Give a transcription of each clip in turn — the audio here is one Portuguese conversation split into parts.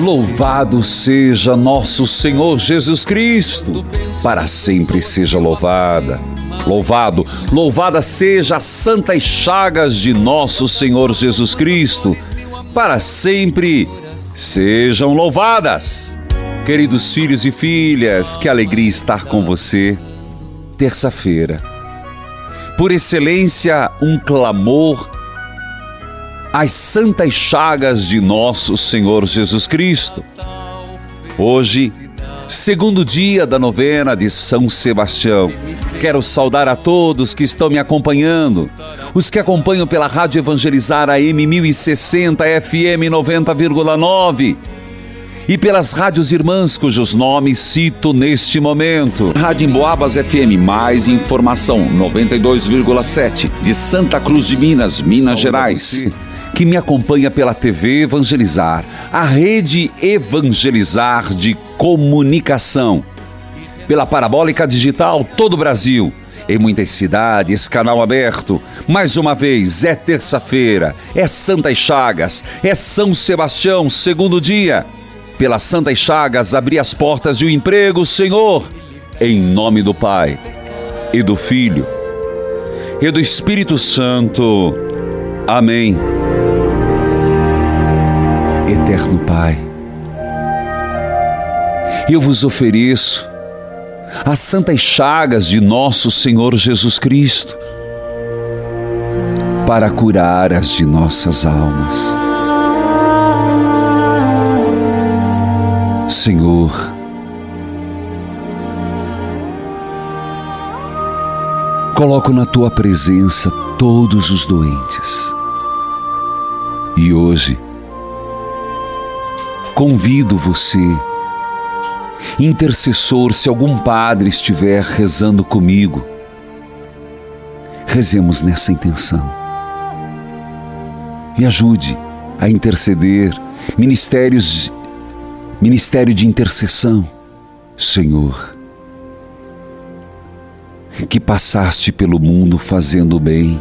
Louvado seja nosso Senhor Jesus Cristo, para sempre seja louvada. Louvado, louvada seja as santas chagas de nosso Senhor Jesus Cristo, para sempre sejam louvadas. Queridos filhos e filhas, que alegria estar com você. Terça-feira. Por excelência, um clamor as santas chagas de nosso Senhor Jesus Cristo. Hoje, segundo dia da novena de São Sebastião, quero saudar a todos que estão me acompanhando, os que acompanham pela Rádio Evangelizar AM 1060 FM 90,9 e pelas rádios irmãs cujos nomes cito neste momento. Rádio Emboabas FM, mais informação 92,7 de Santa Cruz de Minas, Minas Gerais. Que me acompanha pela TV Evangelizar, a rede Evangelizar de comunicação. Pela parabólica digital todo o Brasil. Em muitas cidades, canal aberto. Mais uma vez, é terça-feira, é Santas Chagas, é São Sebastião, segundo dia pelas Santas Chagas, abrir as portas de um emprego, Senhor, em nome do Pai, e do Filho, e do Espírito Santo. Amém. Eterno Pai, eu vos ofereço as santas chagas de nosso Senhor Jesus Cristo para curar as de nossas almas. Senhor, coloco na tua presença todos os doentes. E hoje, convido você, intercessor, se algum padre estiver rezando comigo, rezemos nessa intenção. Me ajude a interceder, ministérios ministério de intercessão, Senhor, que passaste pelo mundo fazendo o bem,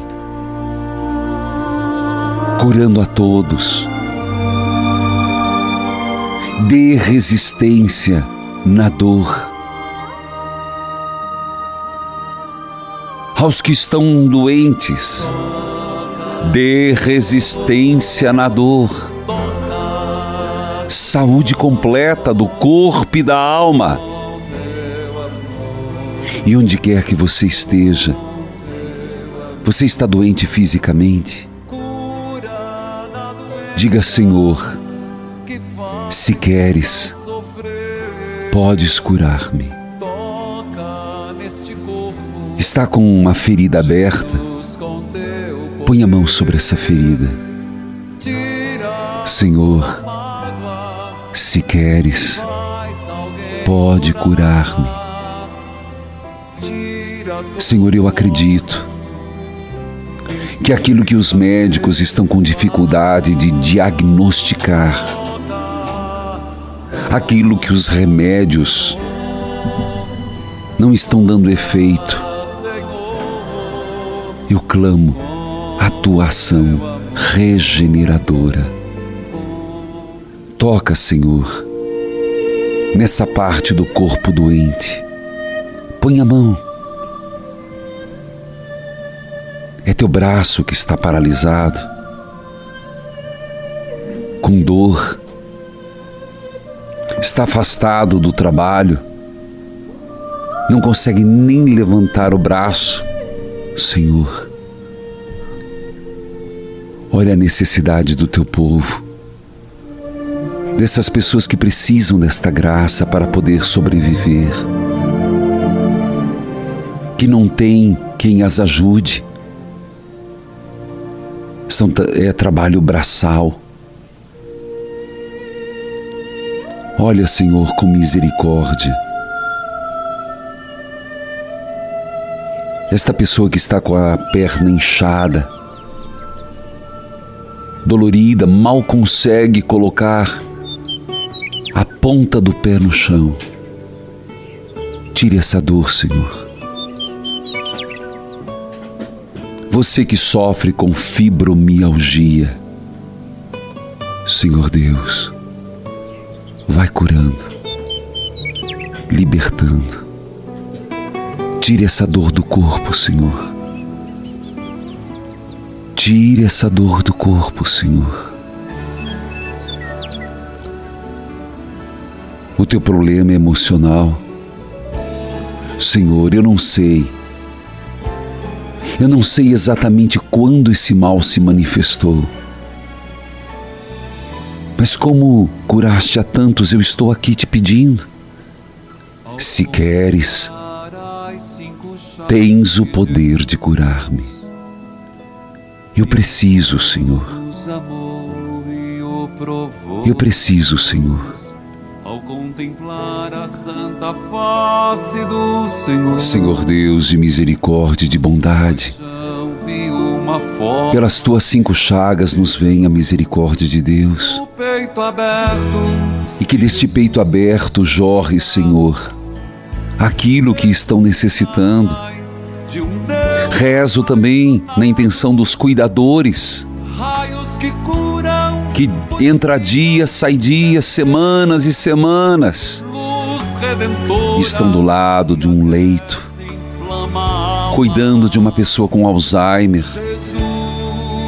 curando a todos, dê resistência na dor. Aos que estão doentes, dê resistência na dor saúde completa do corpo e da alma. E onde quer que você esteja, você está doente fisicamente? Diga, Senhor, se queres, podes curar-me. Está com uma ferida aberta? Põe a mão sobre essa ferida. Senhor, se queres, pode curar-me. Senhor, eu acredito que aquilo que os médicos estão com dificuldade de diagnosticar, aquilo que os remédios não estão dando efeito, eu clamo a tua ação regeneradora. Toca, Senhor, nessa parte do corpo doente. Põe a mão. É teu braço que está paralisado, com dor, está afastado do trabalho, não consegue nem levantar o braço. Senhor, olha a necessidade do teu povo, dessas pessoas que precisam desta graça para poder sobreviver, que não tem quem as ajude. São, é trabalho braçal. Olha, Senhor, com misericórdia Esta pessoa que está com a perna inchada, dolorida, mal consegue colocar a ponta do pé no chão. Tire essa dor, Senhor. Você que sofre com fibromialgia, Senhor Deus, vai curando, libertando. Tire essa dor do corpo, Senhor. Tire essa dor do corpo, Senhor. O teu problema é emocional. Senhor, eu não sei. Eu não sei exatamente quando esse mal se manifestou. Mas como curaste a tantos, eu estou aqui te pedindo. Se queres, tens o poder de curar-me. Eu preciso, Senhor. Eu preciso, Senhor. Ao contemplar a santa face do Senhor, Senhor Deus de misericórdia e de bondade, pelas tuas cinco chagas nos vem a misericórdia de Deus. E que deste peito aberto jorre, Senhor, aquilo que estão necessitando. Rezo também na intenção dos cuidadores, que entra dia, sai dia, semanas e semanas, estão do lado de um leito, cuidando de uma pessoa com Alzheimer,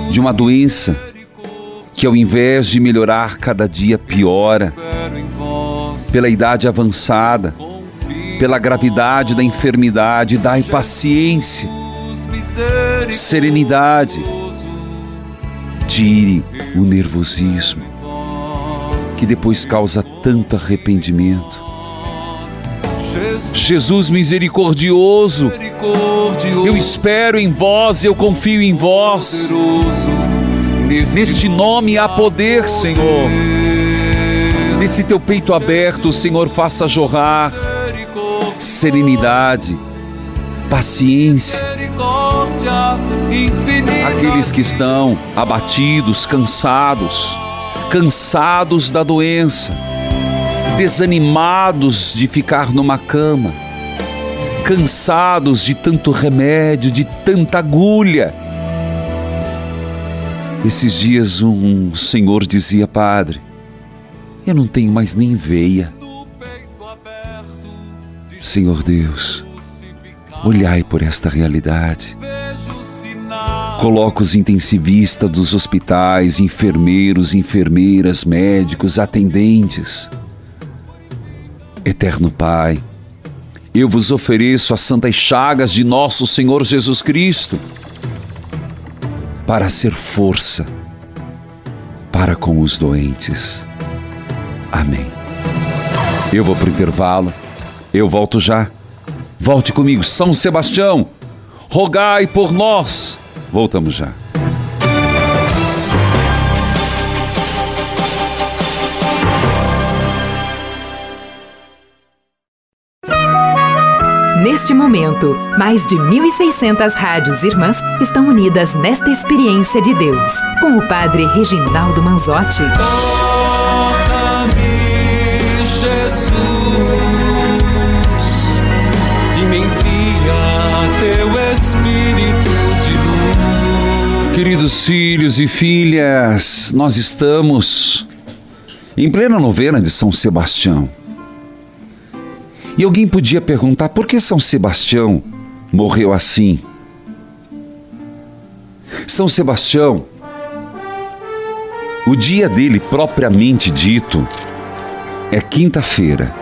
de uma doença que ao invés de melhorar cada dia piora, pela idade avançada, pela gravidade da enfermidade, dai paciência, serenidade. Tire o nervosismo que depois causa tanto arrependimento. Jesus misericordioso, eu espero em vós, eu confio em vós. Neste nome há poder, Senhor. Nesse teu peito aberto, Senhor, faça jorrar serenidade, paciência. Aqueles que estão abatidos, cansados, cansados da doença, desanimados de ficar numa cama, cansados de tanto remédio, de tanta agulha. Esses dias um senhor dizia, padre, eu não tenho mais nem veia. Senhor Deus, olhai por esta realidade. Coloca os intensivistas dos hospitais, enfermeiros, enfermeiras, médicos, atendentes. Eterno Pai, eu vos ofereço as santas chagas de nosso Senhor Jesus Cristo para ser força para com os doentes. Amém. Eu vou para o intervalo. Eu volto já. Volte comigo, São Sebastião. Rogai por nós. Voltamos já. Neste momento, mais de 1.600 rádios irmãs estão unidas nesta experiência de Deus, com o Padre Reginaldo Manzotti. me envia teu Espírito de luz. Queridos filhos e filhas, nós estamos em plena novena de São Sebastião. E alguém podia perguntar por que São Sebastião morreu assim? São Sebastião, o dia dele propriamente dito é quinta-feira.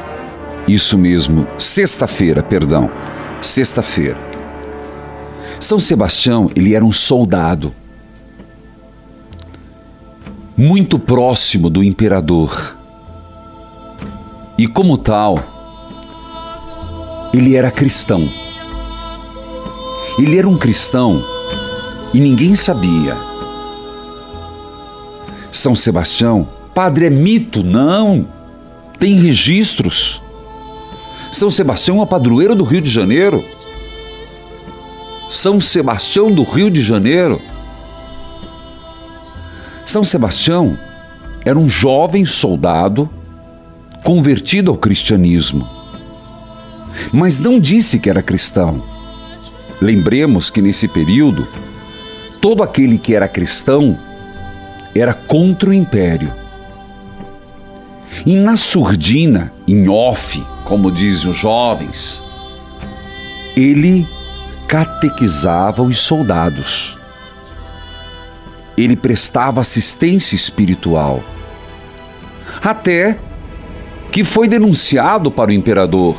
Isso mesmo, sexta-feira, perdão, sexta-feira. São Sebastião, ele era um soldado muito próximo do imperador. E como tal, ele era cristão. Ele era um cristão e ninguém sabia. São Sebastião, padre é mito? Não. Tem registros. São Sebastião é padroeiro do Rio de Janeiro. São Sebastião do Rio de Janeiro. São Sebastião era um jovem soldado convertido ao cristianismo, mas não disse que era cristão. Lembremos que nesse período, todo aquele que era cristão era contra o império. E na surdina, em off, como dizem os jovens, ele catequizava os soldados. Ele prestava assistência espiritual. Até que foi denunciado para o imperador: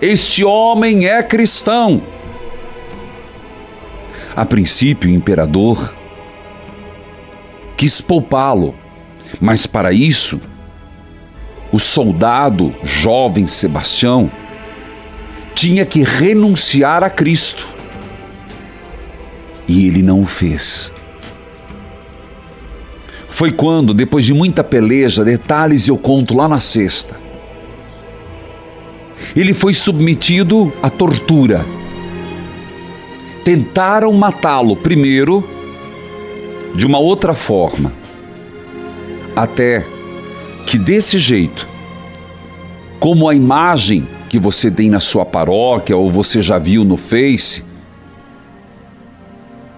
Este homem é cristão. A princípio, o imperador quis poupá-lo, mas para isso, o soldado jovem Sebastião tinha que renunciar a Cristo. E ele não o fez. Foi quando, depois de muita peleja, detalhes eu conto lá na sexta, ele foi submetido à tortura. Tentaram matá-lo primeiro de uma outra forma, até que desse jeito, como a imagem que você tem na sua paróquia ou você já viu no Face,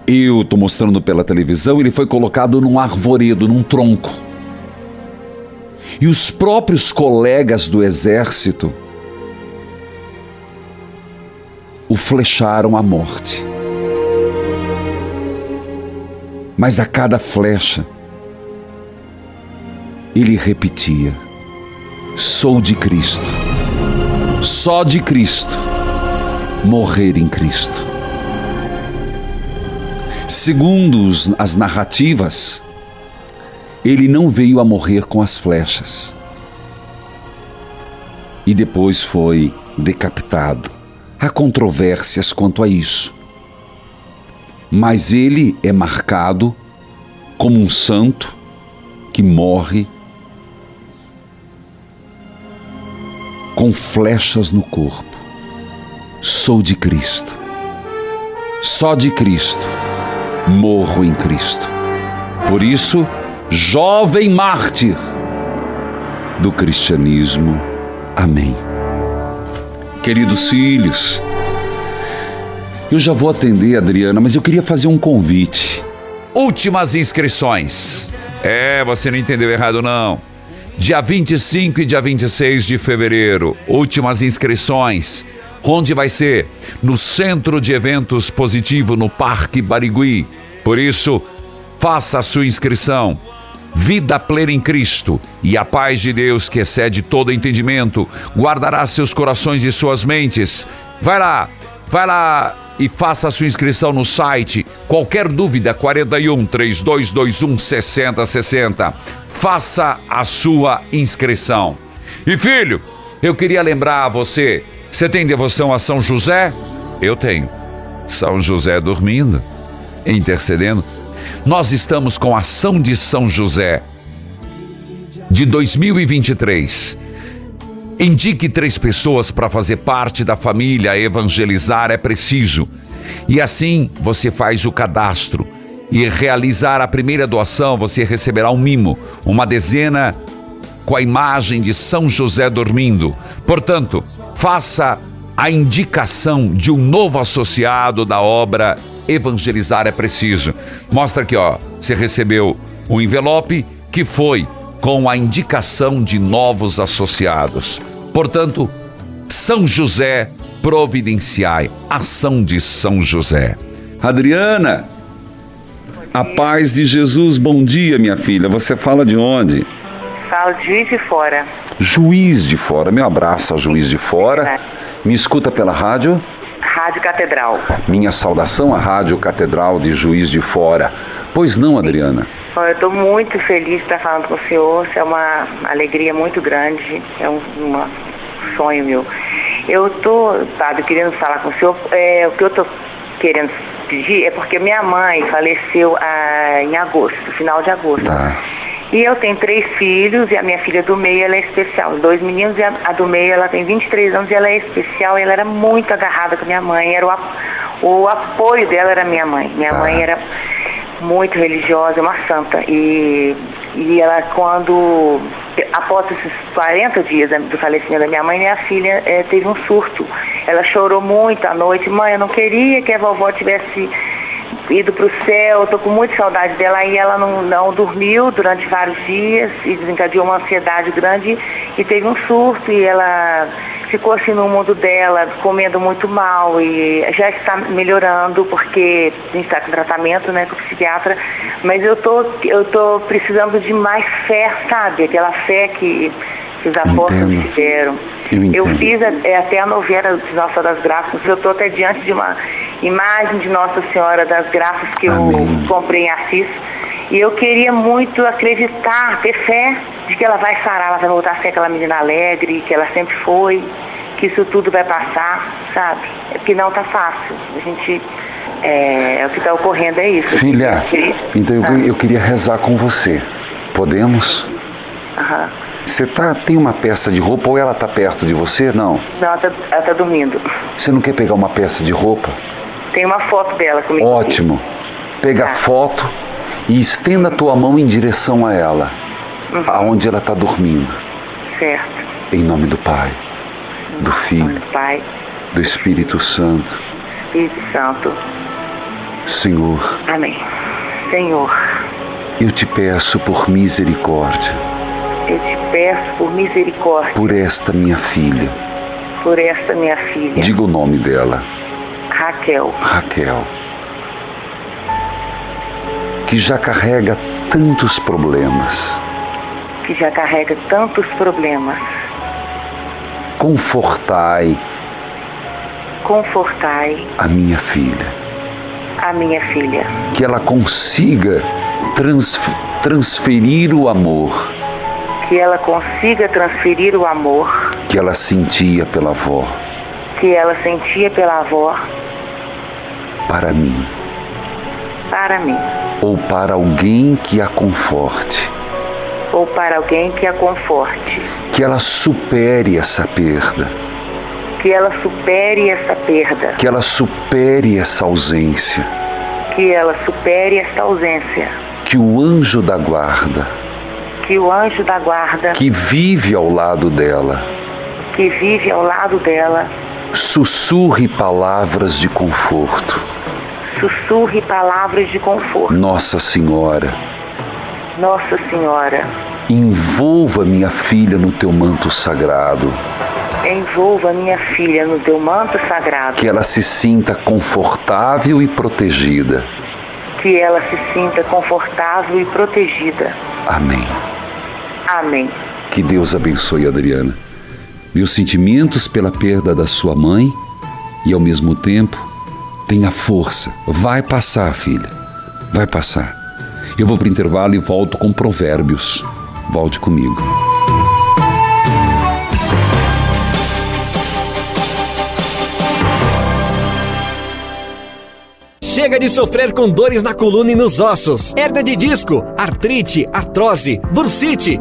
eu estou mostrando pela televisão, ele foi colocado num arvoredo, num tronco. E os próprios colegas do exército o flecharam à morte. Mas a cada flecha, ele repetia: Sou de Cristo, só de Cristo, morrer em Cristo. Segundo as narrativas, ele não veio a morrer com as flechas. E depois foi decapitado. Há controvérsias quanto a isso. Mas ele é marcado como um santo que morre com flechas no corpo. Sou de Cristo. Só de Cristo morro em Cristo. Por isso, jovem mártir do cristianismo. Amém. Queridos filhos, eu já vou atender, Adriana, mas eu queria fazer um convite. Últimas inscrições. É, você não entendeu errado, não. Dia 25 e dia 26 de fevereiro, últimas inscrições. Onde vai ser? No Centro de Eventos Positivo, no Parque Barigui. Por isso, faça a sua inscrição. Vida plena em Cristo e a paz de Deus que excede todo entendimento guardará seus corações e suas mentes. Vai lá, vai lá e faça a sua inscrição no site. Qualquer dúvida, 41 3221 6060. Faça a sua inscrição. E filho, eu queria lembrar a você você tem devoção a São José? Eu tenho. São José dormindo, intercedendo. Nós estamos com a ação de São José de 2023. Indique três pessoas para fazer parte da família, evangelizar é preciso. E assim você faz o cadastro. E realizar a primeira doação, você receberá um mimo, uma dezena com a imagem de São José dormindo. Portanto, faça a indicação de um novo associado da obra evangelizar é preciso. Mostra aqui, ó, você recebeu um envelope que foi com a indicação de novos associados. Portanto, São José providenciai, ação de São José. Adriana, a paz de Jesus, bom dia, minha filha. Você fala de onde? Falo de Juiz de Fora. Juiz de Fora. Meu abraço ao Juiz de Fora. Me escuta pela rádio? Rádio Catedral. Minha saudação à Rádio Catedral de Juiz de Fora. Pois não, Adriana? Eu estou muito feliz de estar falando com o senhor. Isso é uma alegria muito grande. É um sonho meu. Eu estou, sabe, querendo falar com o senhor. É, o que eu estou querendo pedir é porque minha mãe faleceu ah, em agosto, final de agosto. Tá. E eu tenho três filhos e a minha filha do meio ela é especial. Os dois meninos e a, a do meio ela tem 23 anos e ela é especial. E ela era muito agarrada com minha mãe. Era o, o apoio dela era minha mãe. Minha Tá. mãe era muito religiosa, uma santa. E, e ela quando após esses 40 dias do falecimento da minha mãe, minha filha eh, teve um surto. Ela chorou muito à noite. Mãe, eu não queria que a vovó tivesse ido para o céu, eu tô com muita saudade dela. Aí ela não, não dormiu durante vários dias e desencadeou uma ansiedade grande e teve um surto e ela ficou assim no mundo dela, comendo muito mal e já está melhorando porque a gente está com tratamento né, com o psiquiatra, mas eu tô, eu tô precisando de mais fé, sabe? Aquela fé que, que os apóstolos tiveram. Eu entendo. fiz é, até a novena de Nossa das Graças. Eu estou até diante de uma imagem de Nossa Senhora das Graças que Amém. eu comprei em Assis. E eu queria muito acreditar, ter fé de que ela vai sarar, ela vai voltar a ser aquela menina alegre, que ela sempre foi, que isso tudo vai passar, sabe? É porque não tá fácil. A gente. É, é o que está ocorrendo é isso. Filha, Que- então eu, Ah, eu queria rezar com você. Podemos? aham. Você tá, tem uma peça de roupa ou ela tá perto de você? Não. Não, ela tá, ela tá dormindo. Você não quer pegar uma peça de roupa? Tem uma foto dela comigo. Ótimo. Pega a Tá. foto e estenda a tua mão em direção a ela, Uhum. aonde ela está dormindo. Certo. Em nome do Pai, do Filho, Pai, do Espírito Santo. Espírito Santo. Senhor, Amém. Senhor, eu te peço por misericórdia, eu te peço por misericórdia por esta minha filha. por esta minha filha, Diga o nome dela, Raquel, Raquel, que já carrega tantos problemas. que já carrega tantos problemas. Confortai Confortai a minha filha. a minha filha, que ela consiga transf- transferir o amor que ela consiga transferir o amor que ela sentia pela avó que ela sentia pela avó para mim. Para mim, ou para alguém que a conforte, ou para alguém que a conforte, que ela supere essa perda, que ela supere essa perda, que ela supere essa ausência, que ela supere essa ausência, que o anjo da guarda. Que o anjo da guarda. Que vive ao lado dela. Que vive ao lado dela. Sussurre palavras de conforto. Sussurre palavras de conforto. Nossa Senhora, Nossa Senhora, envolva minha filha no teu manto sagrado. envolva minha filha no teu manto sagrado, que ela se sinta confortável e protegida. que ela se sinta confortável e protegida. Amém. Amém. Que Deus abençoe Adriana. Meus sentimentos pela perda da sua mãe e ao mesmo tempo tenha força. Vai passar, filha. Vai passar. Eu vou para o intervalo e volto com provérbios. Volte comigo. Chega de sofrer com dores na coluna e nos ossos, hernia de disco, artrite, artrose, bursite,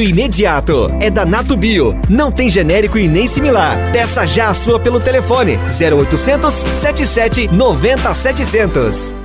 imediato. É da Nato Bio. Não tem genérico e nem similar. Peça já a sua pelo telefone 0800 77 90 700.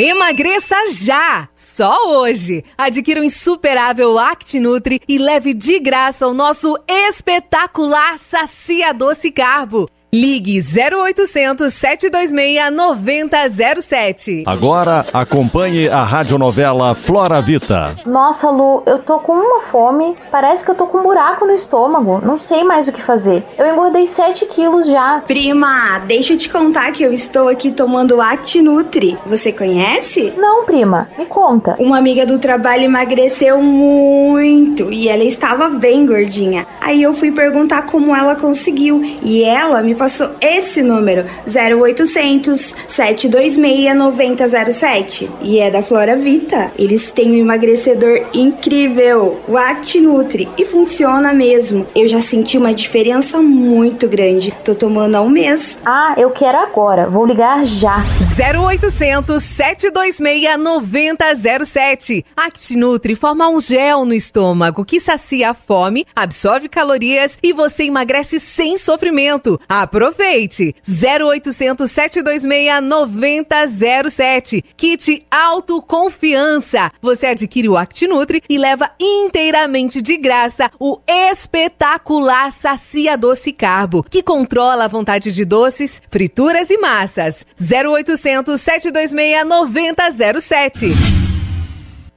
Emagreça já! Só hoje! Adquira o insuperável ActiNutri e leve de graça o nosso espetacular Sacia Doce Carbo. Ligue 0800 726 9007. Agora acompanhe a radionovela Flora Vita. Nossa, Lu, eu tô com uma fome. Parece que eu tô com um buraco no estômago. Não sei mais o que fazer. Eu engordei 7 quilos já. Prima, deixa eu te contar que eu estou aqui tomando ActiNutri. Você conhece? Não, prima. Me conta. Uma amiga do trabalho emagreceu muito e ela estava bem gordinha. Aí eu fui perguntar como ela conseguiu e ela me passou esse número, 0800 726 9007. E é da Flora Vita. Eles têm um emagrecedor incrível, o ActiNutri, e funciona mesmo. Eu já senti uma diferença muito grande. Tô tomando há um mês. Ah, eu quero agora. Vou ligar já. 0800 726 9007. ActiNutri forma um gel no estômago que sacia a fome, absorve calorias e você emagrece sem sofrimento. Aproveite! 0800 726 9007. Kit Autoconfiança. Você adquire o ActiNutri e leva inteiramente de graça o espetacular Sacia Doce Carbo, que controla a vontade de doces, frituras e massas. 0800 726 9007.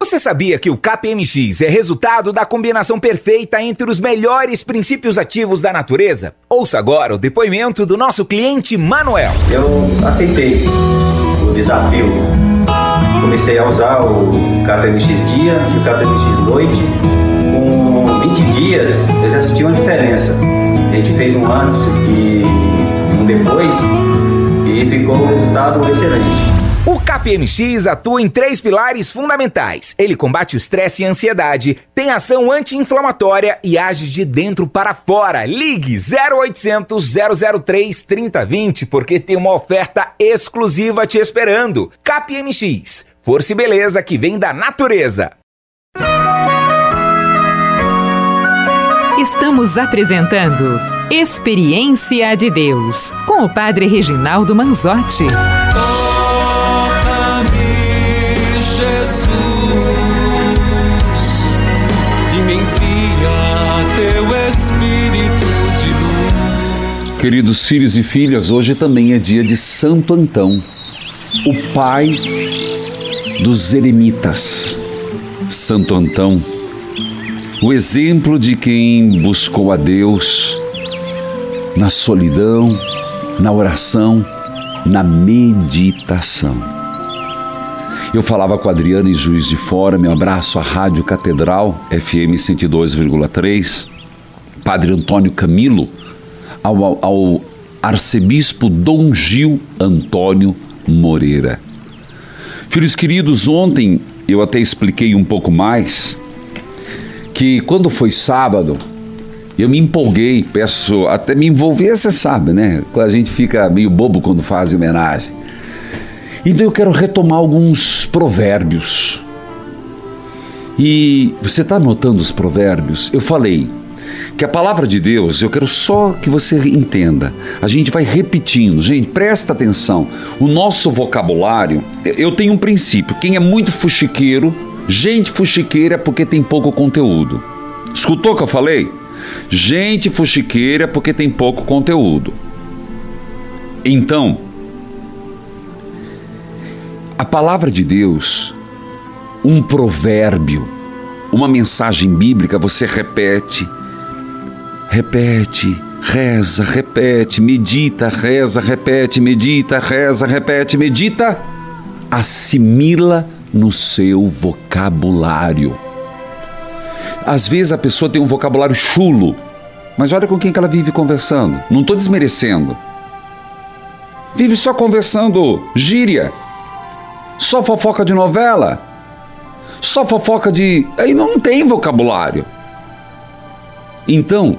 Você sabia que o KPMX é resultado da combinação perfeita entre os melhores princípios ativos da natureza? Ouça agora o depoimento do nosso cliente Manuel. Eu aceitei o desafio. Comecei a usar o KPMX dia e o KPMX noite. Com 20 dias eu já senti uma diferença. A gente fez um antes e um depois e ficou um resultado excelente. O KPMX atua em três pilares fundamentais. Ele combate o estresse e a ansiedade, tem ação anti-inflamatória e age de dentro para fora. Ligue 0800 003 3020 porque tem uma oferta exclusiva te esperando. KPMX, força e beleza que vem da natureza. Estamos apresentando Experiência de Deus com o Padre Reginaldo Manzotti. Queridos filhos e filhas, hoje também é dia de Santo Antão, o pai dos eremitas. Santo Antão, o exemplo de quem buscou a Deus na solidão, na oração, na meditação. Eu falava com a Adriana e Juiz de Fora, meu abraço à Rádio Catedral, FM 102,3, Padre Antônio Camilo, ao, ao arcebispo Dom Gil Antônio Moreira. Filhos queridos, ontem eu até expliquei um pouco mais que quando foi sábado, eu me empolguei, peço até me envolver, você sabe, né? A gente fica meio bobo quando faz homenagem. Então eu quero retomar alguns provérbios. E você está anotando os provérbios? Eu falei que a palavra de Deus, eu quero só que você entenda. A gente vai repetindo. Gente, presta atenção. O nosso vocabulário, eu tenho um princípio. Quem é muito fuxiqueiro, gente fuxiqueira é porque tem pouco conteúdo. Escutou o que eu falei? Gente fuxiqueira é porque tem pouco conteúdo. Então, a palavra de Deus, um provérbio, uma mensagem bíblica, você repete, repete, reza, repete, medita, reza, repete, medita, reza, repete, medita, assimila no seu vocabulário. Às vezes a pessoa tem um vocabulário chulo, mas olha com quem que ela vive conversando. Não estou desmerecendo. Vive só conversando gíria, só fofoca de novela, só fofoca de. Aí não tem vocabulário. Então,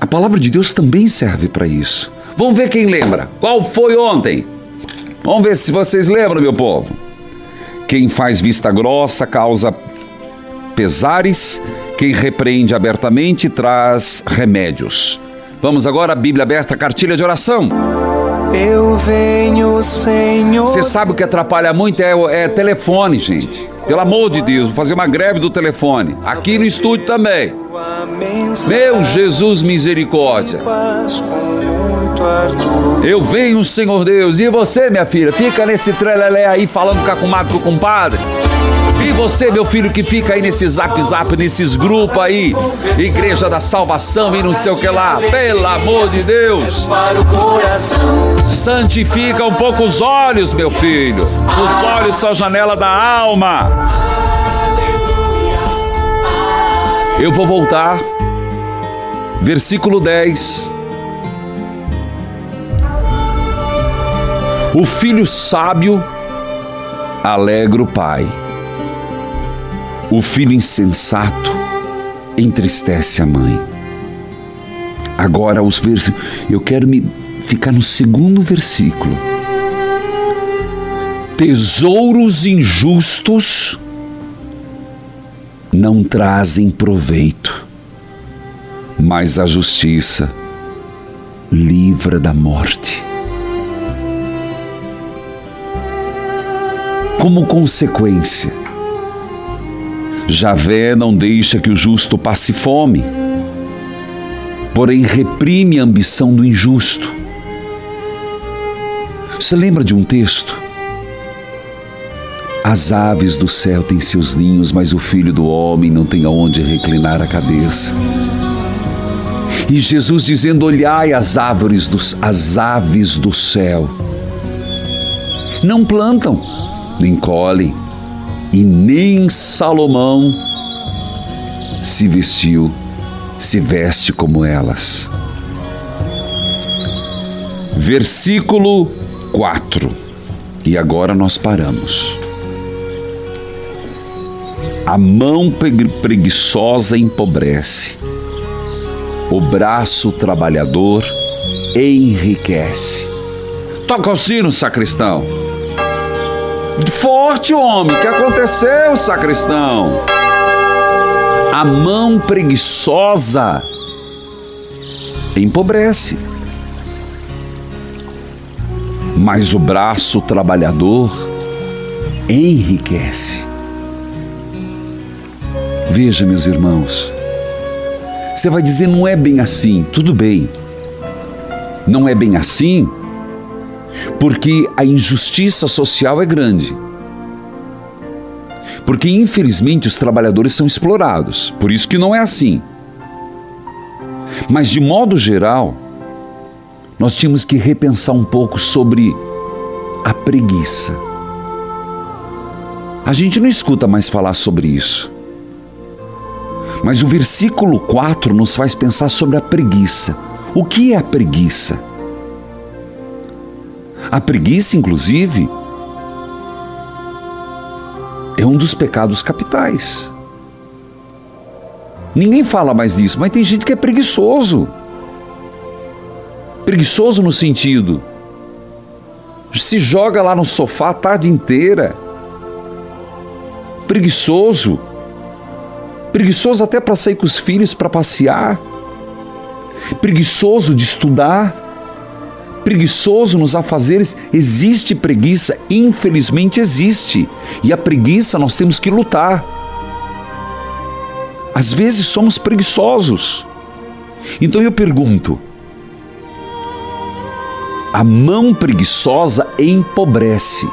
a palavra de Deus também serve para isso. Vamos ver quem lembra. Qual foi ontem? Vamos ver se vocês lembram, meu povo. Quem faz vista grossa causa pesares, quem repreende abertamente traz remédios. Vamos agora, Bíblia aberta, cartilha de oração. Eu venho, Senhor. Você sabe o que atrapalha muito é, é telefone, gente. Pelo amor de Deus, vou fazer uma greve do telefone. Aqui no estúdio também. Meu Jesus, misericórdia. Eu venho, Senhor Deus. E você, minha filha, fica nesse trelelé aí falando com a comadre, com o compadre. E você, meu filho, que fica aí nesse zap zap, nesses grupos aí, Igreja da Salvação e não sei o que lá, pelo amor de Deus, santifica um pouco os olhos, meu filho. Os olhos são a janela da alma. Eu vou voltar, versículo 10. O filho sábio alegra o pai o filho insensato entristece a mãe. Agora, os versículos. Eu quero me ficar no segundo versículo. Tesouros injustos não trazem proveito, mas a justiça livra da morte. Como consequência, Javé não deixa que o justo passe fome, porém reprime a ambição do injusto. Você lembra de um texto? As aves do céu têm seus ninhos, mas o filho do homem não tem aonde reclinar a cabeça. E Jesus dizendo: Olhai as árvores dos, as aves do céu. Não plantam, nem colhem, e nem Salomão se vestiu, se veste como elas. Versículo 4. E agora nós paramos. A mão preguiçosa empobrece, o braço trabalhador enriquece. Toca o sino, sacristão. Forte homem, o que aconteceu, sacristão? A mão preguiçosa empobrece, mas o braço trabalhador enriquece. Veja, meus irmãos, você vai dizer não é bem assim, tudo bem. Não é bem assim, porque a injustiça social é grande. Porque infelizmente os trabalhadores são explorados, por isso que não é assim. Mas de modo geral, nós tínhamos que repensar um pouco sobre a preguiça. A gente não escuta mais falar sobre isso. Mas o versículo 4 nos faz pensar sobre a preguiça. O que é a preguiça? A preguiça, inclusive, é um dos pecados capitais. Ninguém fala mais disso, mas tem gente que é preguiçoso. Preguiçoso no sentido, se joga lá no sofá a tarde inteira. Preguiçoso. Preguiçoso até para sair com os filhos para passear. Preguiçoso de estudar preguiçoso nos afazeres, existe preguiça, infelizmente existe. E a preguiça nós temos que lutar. Às vezes somos preguiçosos. Então eu pergunto: a mão preguiçosa empobrece,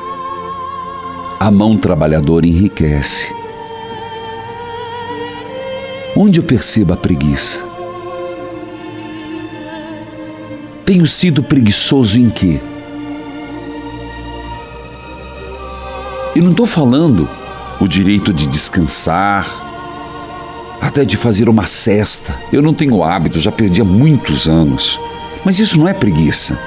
a mão trabalhadora enriquece. Onde eu percebo a preguiça? Tenho sido preguiçoso em quê? Eu não estou falando o direito de descansar, até de fazer uma cesta. Eu não tenho hábito, já perdi há muitos anos. Mas isso não é preguiça.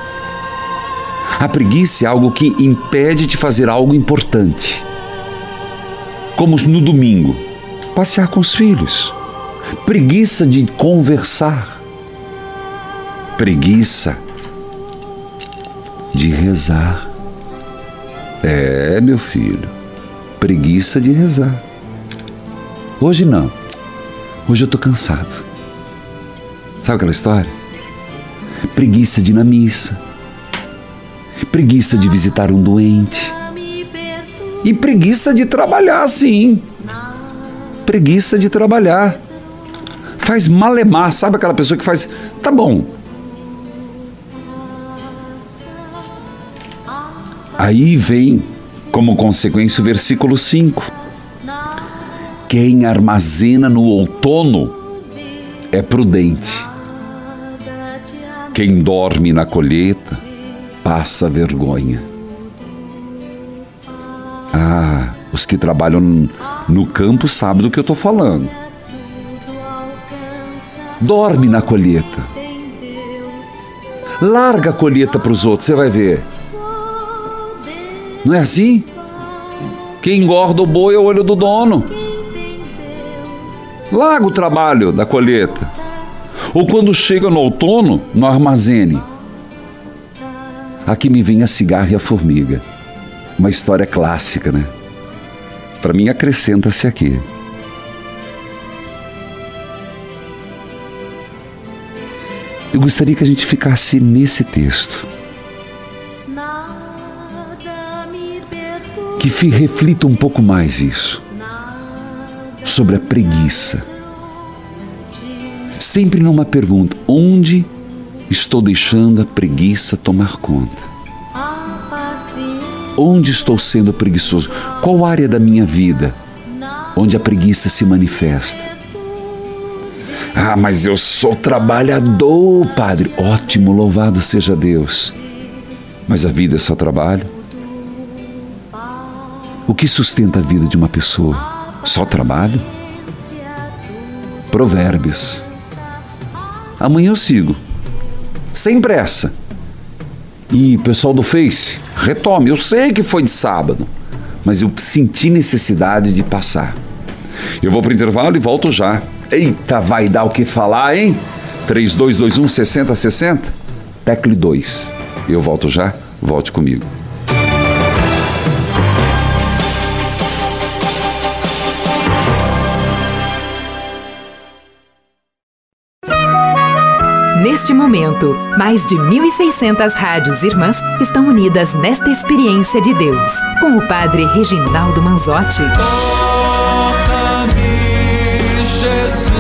A preguiça é algo que impede de fazer algo importante. Como no domingo, passear com os filhos. Preguiça de conversar. Preguiça de rezar. É, meu filho, preguiça de rezar. Hoje não. Hoje eu tô cansado. Sabe aquela história? Preguiça de ir na missa. Preguiça de visitar um doente. E preguiça de trabalhar, sim. Preguiça de trabalhar. Faz malemar, sabe aquela pessoa que faz. Tá bom. Aí vem, como consequência, o versículo 5. Quem armazena no outono é prudente. Quem dorme na colheita passa vergonha. Ah, os que trabalham no campo sabem do que eu estou falando. Dorme na colheita. Larga a colheita para os outros, você vai ver. Não é assim? Quem engorda o boi é o olho do dono. Larga o trabalho da colheita. Ou quando chega no outono, no armazene. Aqui me vem a cigarra e a formiga. Uma história clássica, né? Para mim, acrescenta-se aqui. Eu gostaria que a gente ficasse nesse texto. Que reflita um pouco mais isso. Sobre a preguiça. Sempre numa pergunta: onde estou deixando a preguiça tomar conta? Onde estou sendo preguiçoso? Qual área da minha vida onde a preguiça se manifesta? Ah, mas eu sou trabalhador, Padre. Ótimo, louvado seja Deus. Mas a vida é só trabalho? O que sustenta a vida de uma pessoa? Só trabalho? Provérbios. Amanhã eu sigo. Sem pressa. E pessoal do Face, retome. Eu sei que foi de sábado, mas eu senti necessidade de passar. Eu vou para o intervalo e volto já. Eita, vai dar o que falar, hein? 3221 6060? Tecle 2. Eu volto já, volte comigo. Neste momento, mais de 1.600 rádios irmãs estão unidas nesta experiência de Deus, com o Padre Reginaldo Manzotti. Toca-me, Jesus,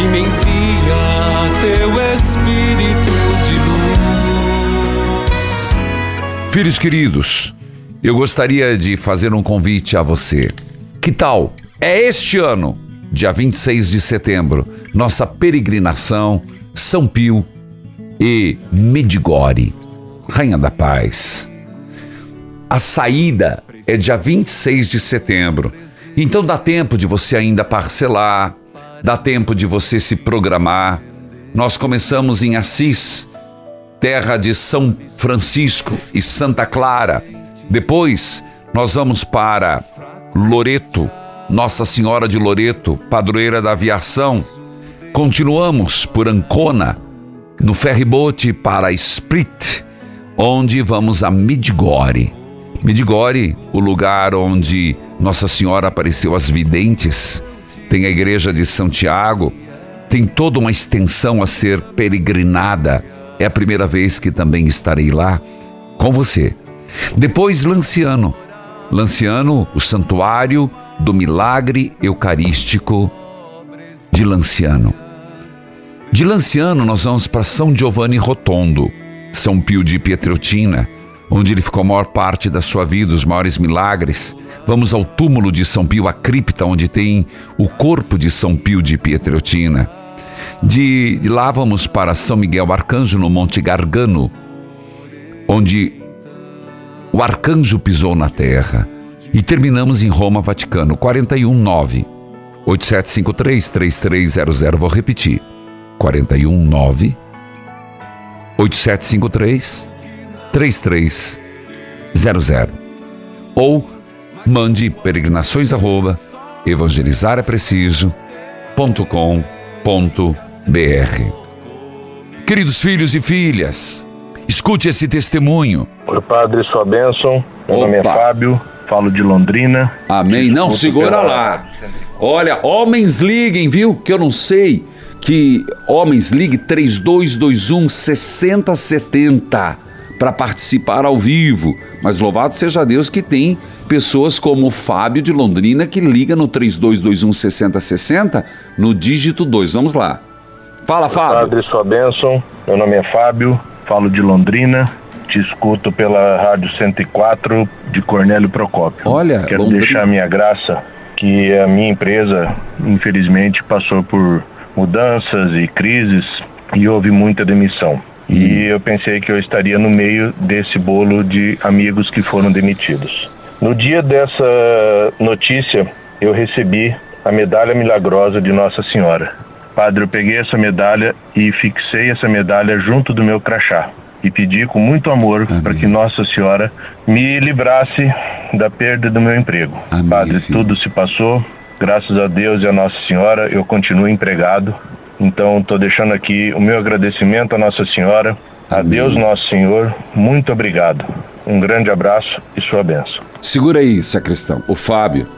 e me envia teu Espírito de luz. Filhos queridos, eu gostaria de fazer um convite a você. Que tal? É este ano dia 26 de setembro, nossa peregrinação São Pio e Medigore, Rainha da Paz. A saída é dia 26 de setembro, então dá tempo de você ainda parcelar, dá tempo de você se programar. Nós começamos em Assis, terra de São Francisco e Santa Clara. Depois nós vamos para Loreto, nossa Senhora de Loreto, padroeira da aviação. Continuamos por Ancona, no ferryboat para Split, onde vamos a Midgore. Midgore, o lugar onde Nossa Senhora apareceu às videntes, tem a igreja de Santiago, tem toda uma extensão a ser peregrinada. É a primeira vez que também estarei lá com você. Depois Lanciano. Lanciano, o santuário do milagre eucarístico de Lanciano. De Lanciano, nós vamos para São Giovanni Rotondo, São Pio de Pietreutina, onde ele ficou a maior parte da sua vida, os maiores milagres. Vamos ao túmulo de São Pio, a cripta, onde tem o corpo de São Pio de Pietreutina. De, de lá vamos para São Miguel Arcanjo, no Monte Gargano, onde o arcanjo pisou na terra E terminamos em Roma, Vaticano, 419 8753 3300. Vou repetir. 419 8753 3300. Ou mande peregrinações arroba evangelizar é preciso.com.br. Queridos filhos e filhas, escute esse testemunho. Oi, Padre, sua bênção. Meu nome é Fábio, falo de Londrina. Amém. Não, segura lá. Olha, homens liguem, viu? Que eu não sei. Que homens ligue 3221 6070 para participar ao vivo. Mas louvado seja Deus que tem pessoas como o Fábio de Londrina que liga no 3221 6060 no dígito 2. Vamos lá. Fala, Fábio. Padre, sua bênção. Meu nome é Fábio, falo de Londrina. Te escuto pela Rádio 104 de Cornélio Procópio. Olha, Quero Londrina. deixar minha graça que a minha empresa, infelizmente, passou por mudanças e crises e houve muita demissão. E eu pensei que eu estaria no meio desse bolo de amigos que foram demitidos. No dia dessa notícia, eu recebi a medalha milagrosa de Nossa Senhora. Padre, eu peguei essa medalha e fixei essa medalha junto do meu crachá e pedi com muito amor para que Nossa Senhora me livrasse da perda do meu emprego. Padre, tudo se passou, graças a Deus e a Nossa Senhora, eu continuo empregado. Então, estou deixando aqui o meu agradecimento à Nossa Senhora, a Deus Nosso Senhor. Muito obrigado. Um grande abraço e sua bênção. Segura aí, sacristão. O Fábio,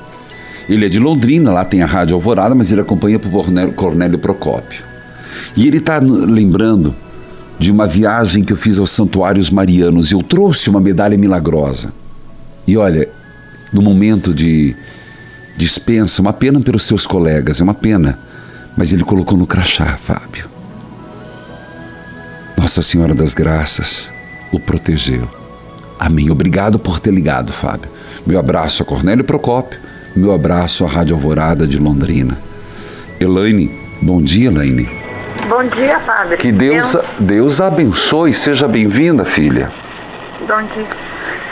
ele é de Londrina, lá tem a Rádio Alvorada, mas ele acompanha por Cornélio, Cornélio Procópio. E ele está lembrando de uma viagem que eu fiz aos santuários marianos. Eu trouxe uma medalha milagrosa. E olha, no momento de dispensa, uma pena pelos teus colegas, é uma pena. Mas ele colocou no crachá, Fábio. Nossa Senhora das Graças o protegeu. Amém. Obrigado por ter ligado, Fábio. Meu abraço a Cornélio Procópio, meu abraço à Rádio Alvorada de Londrina. Elaine, bom dia, Elaine. Bom dia, padre. Que Deus, Deus abençoe. Seja bem-vinda, filha. Bom dia.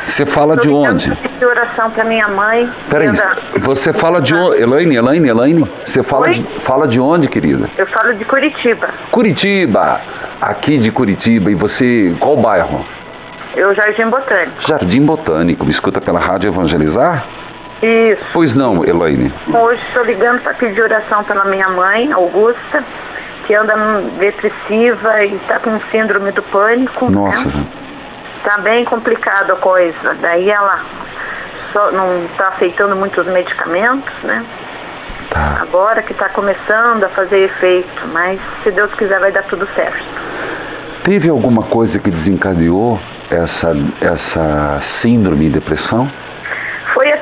Você fala de onde? pedir oração para minha mãe. Peraí, você fala de onde? Elaine, Elaine, Elaine, você fala Oi? de, fala de onde, querida? Eu falo de Curitiba. Curitiba, aqui de Curitiba. E você, qual bairro? Eu Jardim Botânico. Jardim Botânico. Me escuta pela Rádio Evangelizar? Isso. Pois não, Elaine. Hoje estou ligando para pedir oração pela minha mãe, Augusta, que anda depressiva e está com síndrome do pânico. Nossa, Está bem complicado a coisa. Daí ela só não está aceitando muitos medicamentos, né? Tá. Agora que está começando a fazer efeito, mas se Deus quiser vai dar tudo certo. teve alguma coisa que desencadeou essa, essa síndrome e depressão?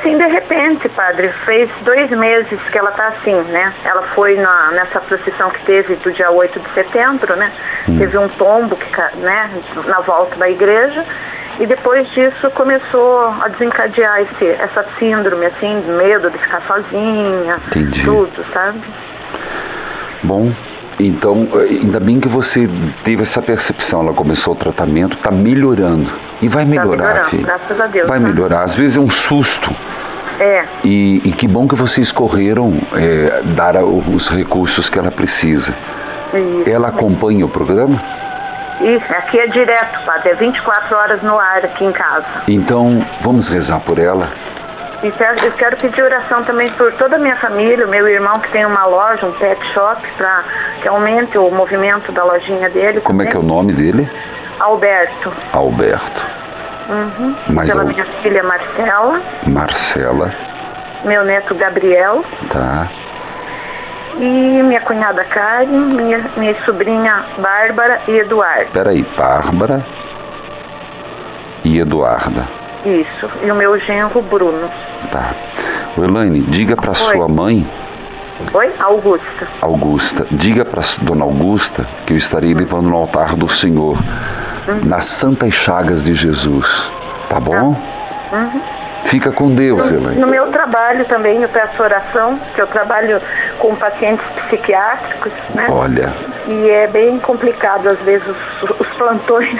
Assim de repente, padre. Fez dois meses que ela tá assim, né? Ela foi na, nessa procissão que teve do dia 8 de setembro, né? Teve um tombo que, né, na volta da igreja. E depois disso começou a desencadear esse, essa síndrome, assim, medo de ficar sozinha, Entendi. tudo, sabe? Bom, então, eh, ainda bem que você teve essa percepção. Ela começou o tratamento, está melhorando. E vai melhorar, melhorando, filha. graças a Deus, Vai né? melhorar. Às vezes é um susto. É, E, e que bom que vocês correram eh, dar os recursos que ela precisa. isso. Ela acompanha o programa? Isso, aqui é direto, padre. É 24 horas no ar aqui em casa. Então, vamos rezar por ela. E quero- eu quero pedir oração também por toda a minha família, meu irmão que tem uma loja, um pet shop, para que aumente o movimento da lojinha dele. Como é que é o nome dele? Alberto. Alberto. Uhum. Mas Pela ao- minha filha Marcela, Marcela, meu neto Gabriel tá? e minha cunhada Karen, minha, minha sobrinha Bárbara e Eduardo. Peraí, Bárbara e Eduarda. Isso. E o meu genro Bruno. Tá. Elaine, diga para sua mãe, Oi? Augusta. Augusta, diga para dona Augusta que eu estarei levando no altar do Senhor, nas santas chagas de Jesus. Tá bom? Uhum. Fica com Deus, No, Elaine. no meu trabalho também eu peço oração, que eu trabalho com pacientes psiquiátricos, né? Olha, E é bem complicado às vezes os, os plantões.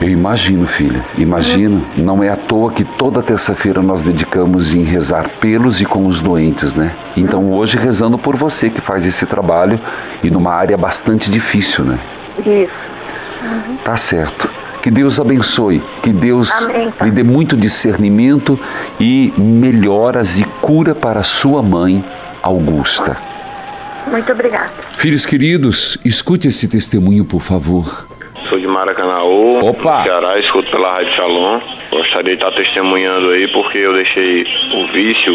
Eu imagino, filha, imagino. Não é à toa que toda terça-feira nós dedicamos em rezar pelos e com os doentes, né? Então hoje rezando por você que faz esse trabalho e numa área bastante difícil, né? Isso. Tá certo. Que Deus abençoe, que Deus Amém. lhe dê muito discernimento e melhoras e cura para sua mãe, Augusta. Muito obrigada. Filhos queridos, escute esse testemunho, por favor. Sou de Maracanaú, Opa! no Ceará, escuto pela Rádio Shalom. Gostaria de estar testemunhando aí porque eu deixei o vício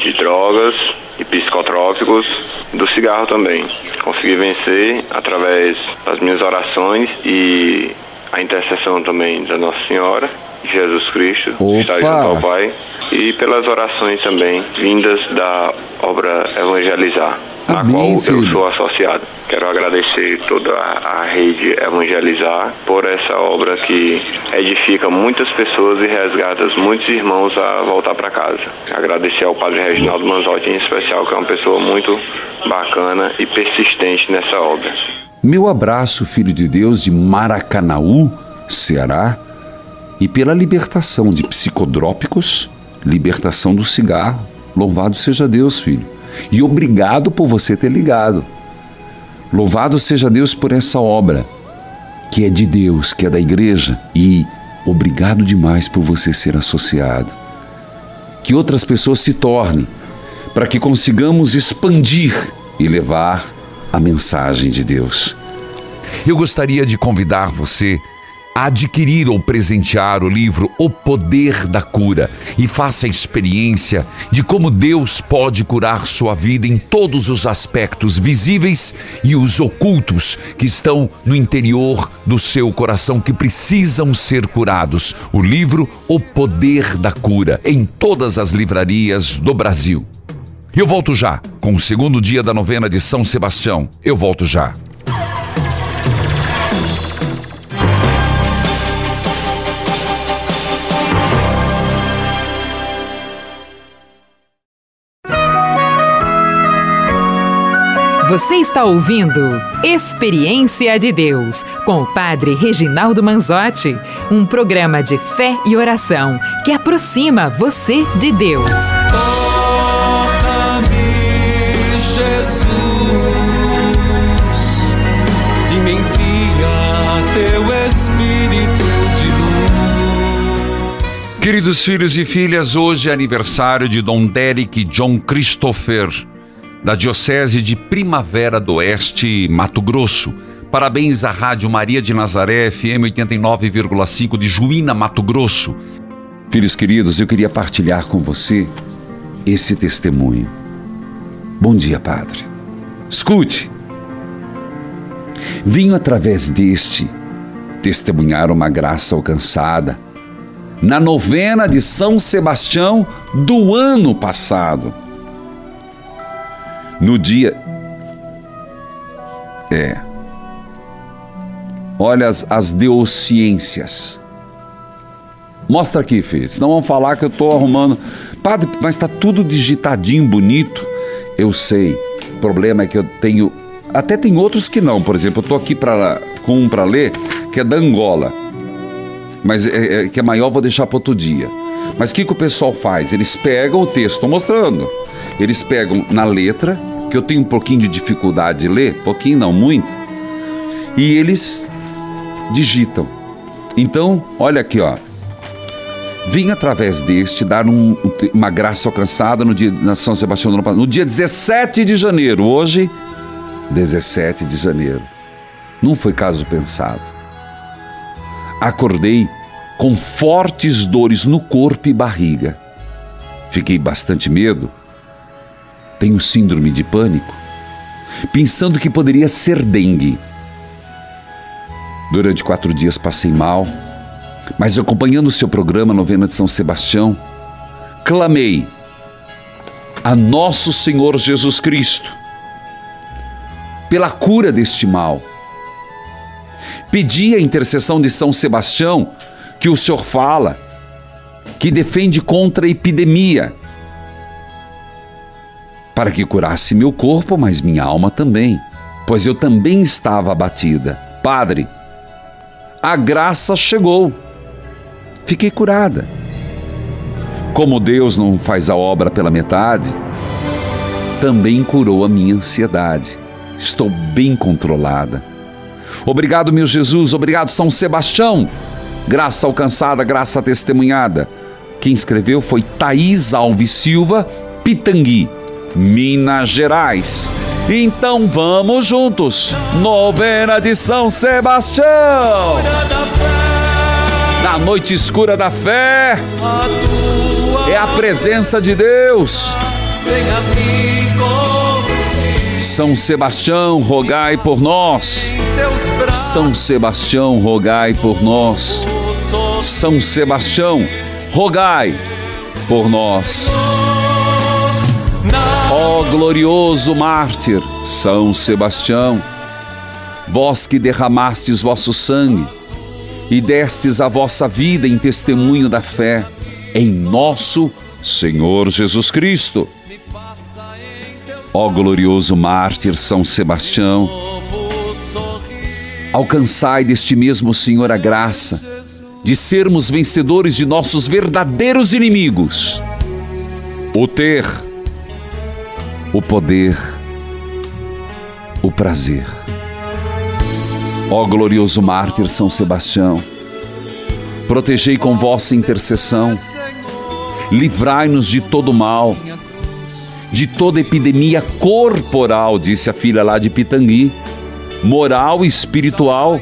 de drogas e psicotrópicos do cigarro também. Consegui vencer através das minhas orações e a intercessão também da Nossa Senhora, Jesus Cristo, está junto ao Pai, e pelas orações também vindas da obra Evangelizar, na Amém, qual eu filho. sou associado. Quero agradecer toda a a rede Evangelizar por essa obra que edifica muitas pessoas e resgata muitos irmãos a voltar para casa. Agradecer ao Padre Reginaldo Manzotti em especial, que é uma pessoa muito bacana e persistente nessa obra. Meu abraço, filho de Deus, de Maracanaú, Ceará, e pela libertação de psicodrópicos, libertação do cigarro. Louvado seja Deus, filho. E obrigado por você ter ligado. Louvado seja Deus por essa obra, que é de Deus, que é da igreja, e obrigado demais por você ser associado. Que outras pessoas se tornem, para que consigamos expandir e levar a mensagem de Deus. Eu gostaria de convidar você a adquirir ou presentear o livro O Poder da Cura e faça a experiência de como Deus pode curar sua vida em todos os aspectos visíveis e os ocultos que estão no interior do seu coração que precisam ser curados. O livro O Poder da Cura em todas as livrarias do Brasil. Eu volto já com o segundo dia da novena de São Sebastião. Eu volto já. Você está ouvindo Experiência de Deus com o Padre Reginaldo Manzotti, um programa de fé e oração que aproxima você de Deus. Queridos filhos e filhas, hoje é aniversário de Dom Derek John Christopher, da Diocese de Primavera do Oeste, Mato Grosso. Parabéns à Rádio Maria de Nazaré, FM 89,5 de Juína, Mato Grosso. Filhos queridos, eu queria partilhar com você esse testemunho. Bom dia, Padre. Escute. Vinho através deste testemunhar uma graça alcançada na novena de São Sebastião do ano passado. No dia. É. Olha as, as deociências. Mostra aqui, filho. Senão vão falar que eu estou arrumando. Padre, mas está tudo digitadinho, bonito. Eu sei. O problema é que eu tenho. Até tem outros que não. Por exemplo, eu estou aqui pra, com um para ler, que é da Angola. Mas é, é, que é maior, vou deixar para outro dia. Mas o que, que o pessoal faz? Eles pegam o texto, estou mostrando. Eles pegam na letra, que eu tenho um pouquinho de dificuldade de ler, pouquinho não, muito, e eles digitam. Então, olha aqui, ó. Vim através deste dar um- uma graça alcançada no dia na São Sebastião do ano passado, no dia 17 de janeiro. Hoje, 17 de janeiro. Não foi caso pensado. Acordei com fortes dores no corpo e barriga. Fiquei bastante medo. Tenho síndrome de pânico, pensando que poderia ser dengue. Durante quatro dias passei mal, mas acompanhando o seu programa Novena de São Sebastião, clamei a Nosso Senhor Jesus Cristo pela cura deste mal. Pedi a intercessão de São Sebastião, que o Senhor fala, que defende contra a epidemia, para que curasse meu corpo, mas minha alma também, pois eu também estava abatida. Padre, a graça chegou. Fiquei curada. Como Deus não faz a obra pela metade, também curou a minha ansiedade. Estou bem controlada. Obrigado, meu Jesus. Obrigado, São Sebastião. Graça alcançada, graça testemunhada. Quem escreveu foi Thaís Alves Silva, Pitangui, Minas Gerais. Então vamos juntos. Novena de São Sebastião. Na noite escura da fé, é a presença de Deus. São Sebastião, rogai por nós. São Sebastião, rogai por nós. São Sebastião, rogai por nós. Ó glorioso mártir, São Sebastião, vós que derramastes vosso sangue e destes a vossa vida em testemunho da fé em nosso Senhor Jesus Cristo. Ó glorioso mártir São Sebastião, alcançai deste mesmo Senhor a graça de sermos vencedores de nossos verdadeiros inimigos, o ter, o poder, o prazer. Ó glorioso mártir São Sebastião, protegei com vossa intercessão, livrai-nos de todo mal, de toda epidemia corporal, disse a filha lá de Pitangui, moral e espiritual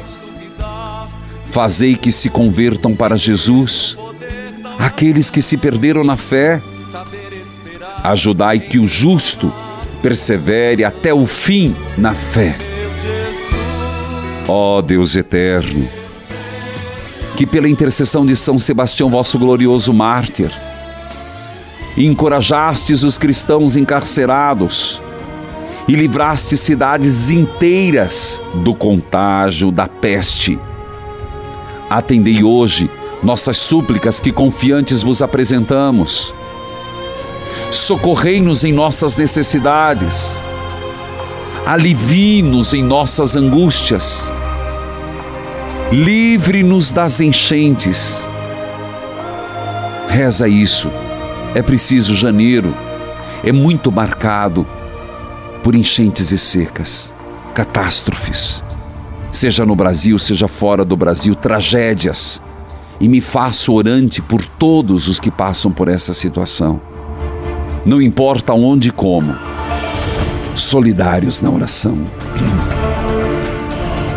Fazei que se convertam para Jesus aqueles que se perderam na fé. Ajudai que o justo persevere até o fim na fé. Ó oh, Deus eterno, que pela intercessão de São Sebastião, vosso glorioso mártir, encorajastes os cristãos encarcerados e livraste cidades inteiras do contágio da peste Atendei hoje nossas súplicas que confiantes vos apresentamos. Socorrei-nos em nossas necessidades. Alivie-nos em nossas angústias. Livre-nos das enchentes. Reza isso. É preciso janeiro. É muito marcado por enchentes e secas, catástrofes seja no Brasil, seja fora do Brasil, tragédias. E me faço orante por todos os que passam por essa situação. Não importa onde e como, solidários na oração.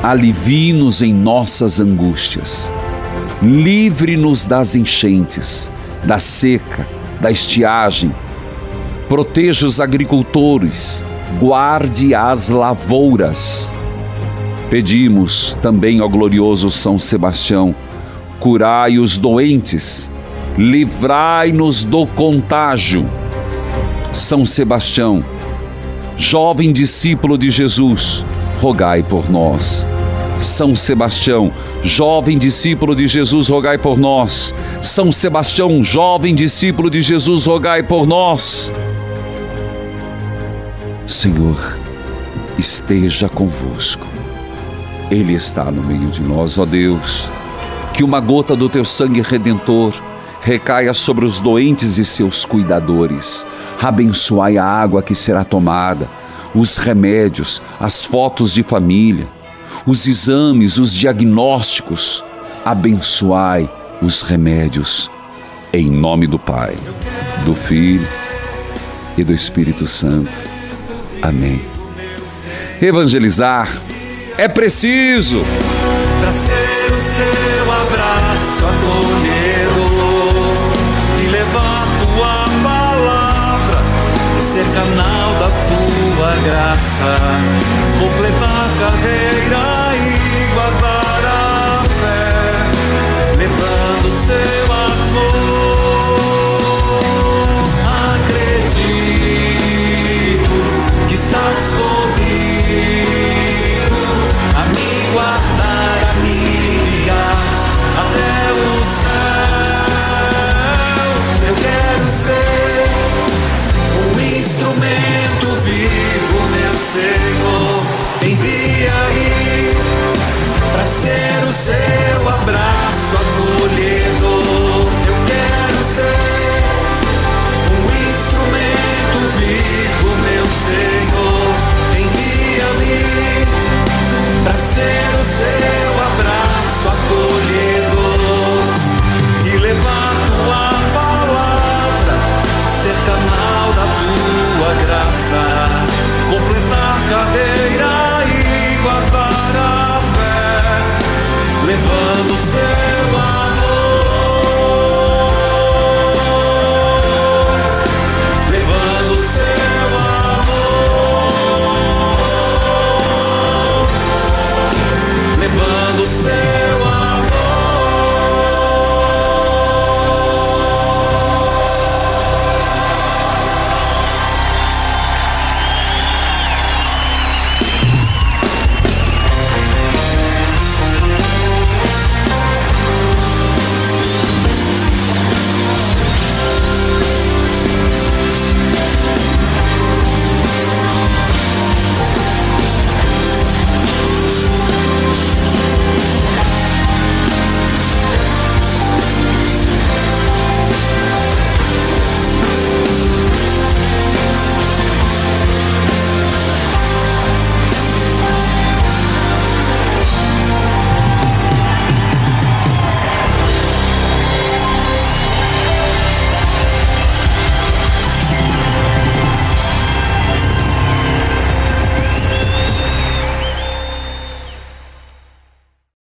Alivie-nos em nossas angústias. Livre-nos das enchentes, da seca, da estiagem. Proteja os agricultores, guarde as lavouras Pedimos também ao glorioso São Sebastião, curai os doentes, livrai-nos do contágio. São Sebastião, jovem discípulo de Jesus, rogai por nós. São Sebastião, jovem discípulo de Jesus, rogai por nós. São Sebastião, jovem discípulo de Jesus, rogai por nós. Senhor, esteja convosco ele está no meio de nós, ó Deus. Que uma gota do teu sangue redentor recaia sobre os doentes e seus cuidadores. Abençoai a água que será tomada, os remédios, as fotos de família, os exames, os diagnósticos. Abençoai os remédios. Em nome do Pai, do Filho e do Espírito Santo. Amém. Evangelizar é preciso. Pra ser o seu abraço acolhedor e levar tua palavra, ser canal graça, completar carreira ser o seu abraço.